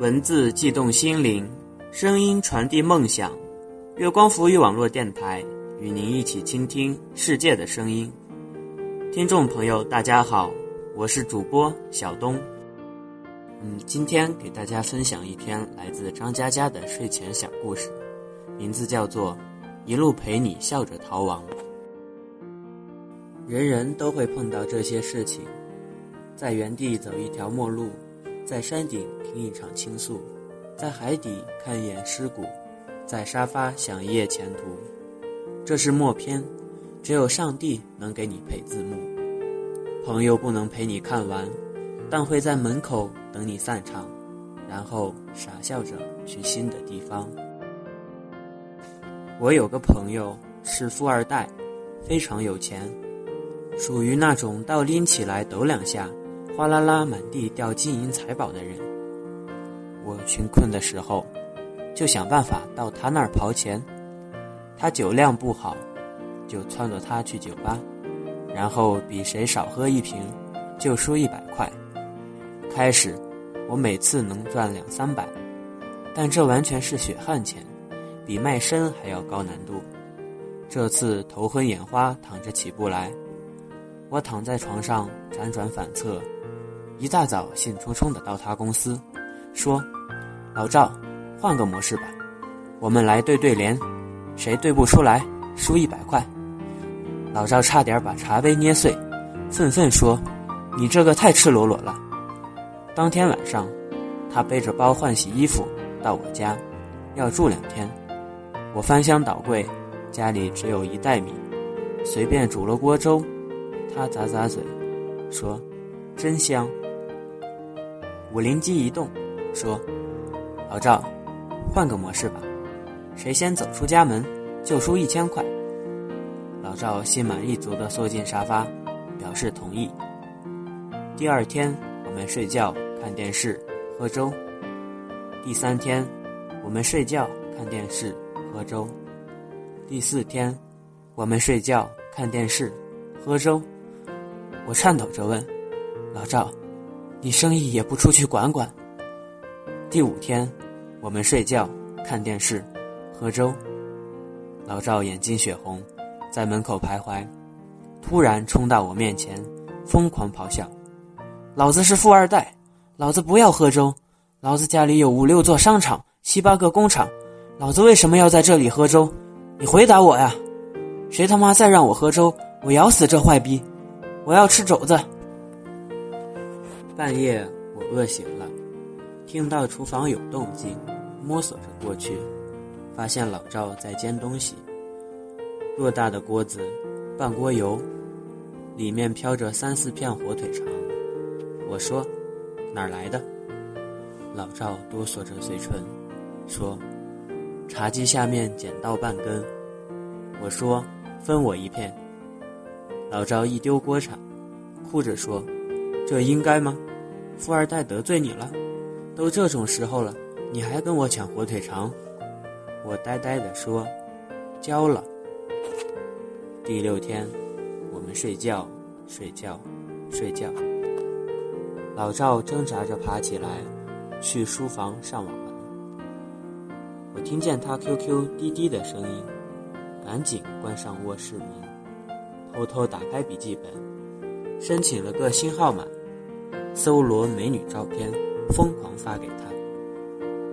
文字悸动心灵，声音传递梦想。月光浮语网络电台与您一起倾听世界的声音。听众朋友，大家好，我是主播小东。嗯，今天给大家分享一篇来自张嘉佳的睡前小故事，名字叫做《一路陪你笑着逃亡》。人人都会碰到这些事情，在原地走一条陌路。在山顶听一场倾诉，在海底看一眼尸骨，在沙发想一夜前途。这是默片，只有上帝能给你配字幕。朋友不能陪你看完，但会在门口等你散场，然后傻笑着去新的地方。我有个朋友是富二代，非常有钱，属于那种倒拎起来抖两下。哗啦啦，满地掉金银财宝的人。我穷困的时候，就想办法到他那儿刨钱。他酒量不好，就撺掇他去酒吧，然后比谁少喝一瓶，就输一百块。开始，我每次能赚两三百，但这完全是血汗钱，比卖身还要高难度。这次头昏眼花，躺着起不来。我躺在床上辗转反侧。一大早兴冲冲的到他公司，说：“老赵，换个模式吧，我们来对对联，谁对不出来输一百块。”老赵差点把茶杯捏碎，愤愤说：“你这个太赤裸裸了。”当天晚上，他背着包换洗衣服到我家，要住两天。我翻箱倒柜，家里只有一袋米，随便煮了锅粥。他咂咂嘴，说：“真香。”我灵机一动，说：“老赵，换个模式吧，谁先走出家门，就输一千块。”老赵心满意足地缩进沙发，表示同意。第二天，我们睡觉、看电视、喝粥；第三天，我们睡觉、看电视、喝粥；第四天，我们睡觉、看电视、喝粥。我颤抖着问：“老赵。”你生意也不出去管管。第五天，我们睡觉、看电视、喝粥。老赵眼睛血红，在门口徘徊，突然冲到我面前，疯狂咆哮：“老子是富二代，老子不要喝粥，老子家里有五六座商场、七八个工厂，老子为什么要在这里喝粥？你回答我呀！谁他妈再让我喝粥，我咬死这坏逼！我要吃肘子！”半夜，我饿醒了，听到厨房有动静，摸索着过去，发现老赵在煎东西。偌大的锅子，半锅油，里面飘着三四片火腿肠。我说：“哪儿来的？”老赵哆嗦着嘴唇，说：“茶几下面捡到半根。”我说：“分我一片。”老赵一丢锅铲，哭着说：“这应该吗？”富二代得罪你了，都这种时候了，你还跟我抢火腿肠？我呆呆地说：“交了。”第六天，我们睡觉，睡觉，睡觉。老赵挣扎着爬起来，去书房上网了。我听见他 QQ 滴滴的声音，赶紧关上卧室门，偷偷打开笔记本，申请了个新号码。搜罗美女照片，疯狂发给他。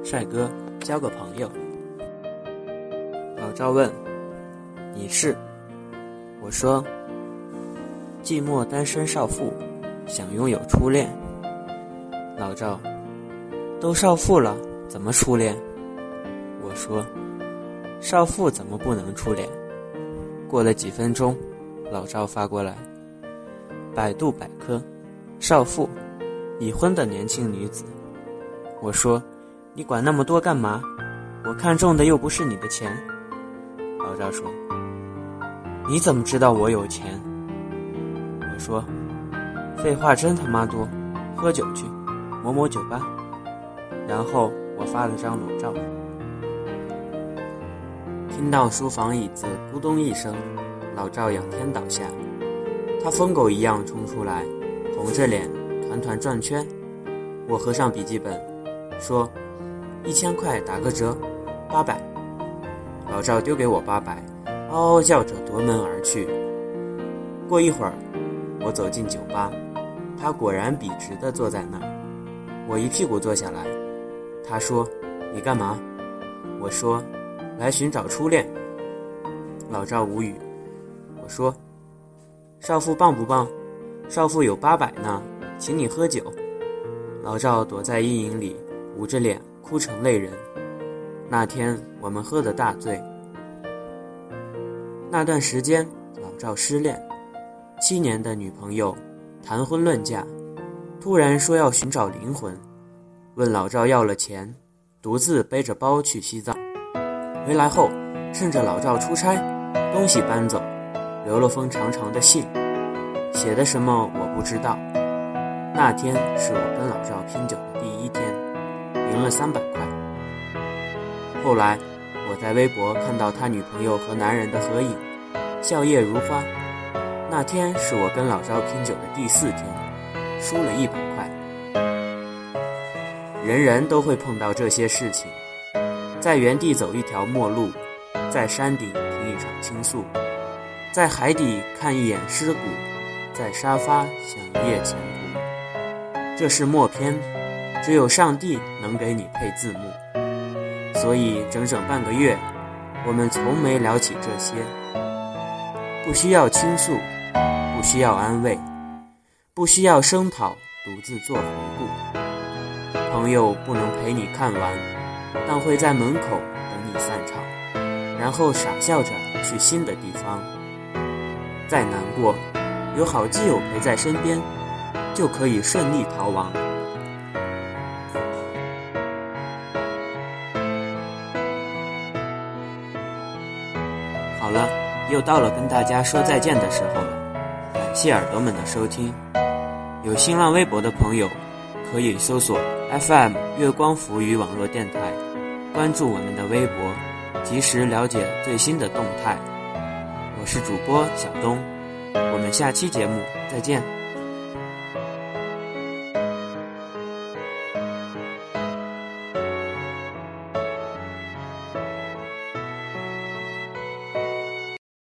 帅哥，交个朋友。老赵问：“你是？”我说：“寂寞单身少妇，想拥有初恋。”老赵：“都少妇了，怎么初恋？”我说：“少妇怎么不能初恋？”过了几分钟，老赵发过来：“百度百科，少妇。”已婚的年轻女子，我说：“你管那么多干嘛？我看中的又不是你的钱。”老赵说：“你怎么知道我有钱？”我说：“废话真他妈多，喝酒去，某某酒吧。”然后我发了张裸照。听到书房椅子咕咚一声，老赵仰天倒下，他疯狗一样冲出来，红着脸。团团转圈，我合上笔记本，说：“一千块打个折，八百。”老赵丢给我八百，嗷嗷叫着夺门而去。过一会儿，我走进酒吧，他果然笔直地坐在那儿。我一屁股坐下来，他说：“你干嘛？”我说：“来寻找初恋。”老赵无语。说：“少妇棒不棒？少妇有八百呢，请你喝酒。”老赵躲在阴影里，捂着脸哭成泪人。那天我们喝得大醉。那段时间，老赵失恋。七年的女朋友，谈婚论嫁，突然说要寻找灵魂，问老赵要了钱，独自背着包去西藏。回来后，趁着老赵出差，东西搬走，留了封长长的信，写的什么我不知道。那天是我跟老赵拼酒的第一天，赢了三百块。后来，我在微博看到他女朋友和男人的合影，笑靥如花。那天是我跟老赵拼酒的第四天，输了一百块。人人都会碰到这些事情，在原地走一条陌路，在山顶听一场倾诉，在海底看一眼尸骨，在沙发想一夜前途。这是默片，只有上帝能给你配字幕。所以整整半个月，我们从没聊起这些，不需要倾诉。不需要安慰，不需要声讨，独自做回顾。朋友不能陪你看完，但会在门口等你散场，然后傻笑着去新的地方。再难过，有好基友陪在身边，就可以顺利逃亡。好了，又到了跟大家说再见的时候了。感谢耳朵们的收听，有新浪微博的朋友可以搜索 FM 月光浮语网络电台，关注我们的微博，及时了解最新的动态。我是主播小东，我们下期节目再见。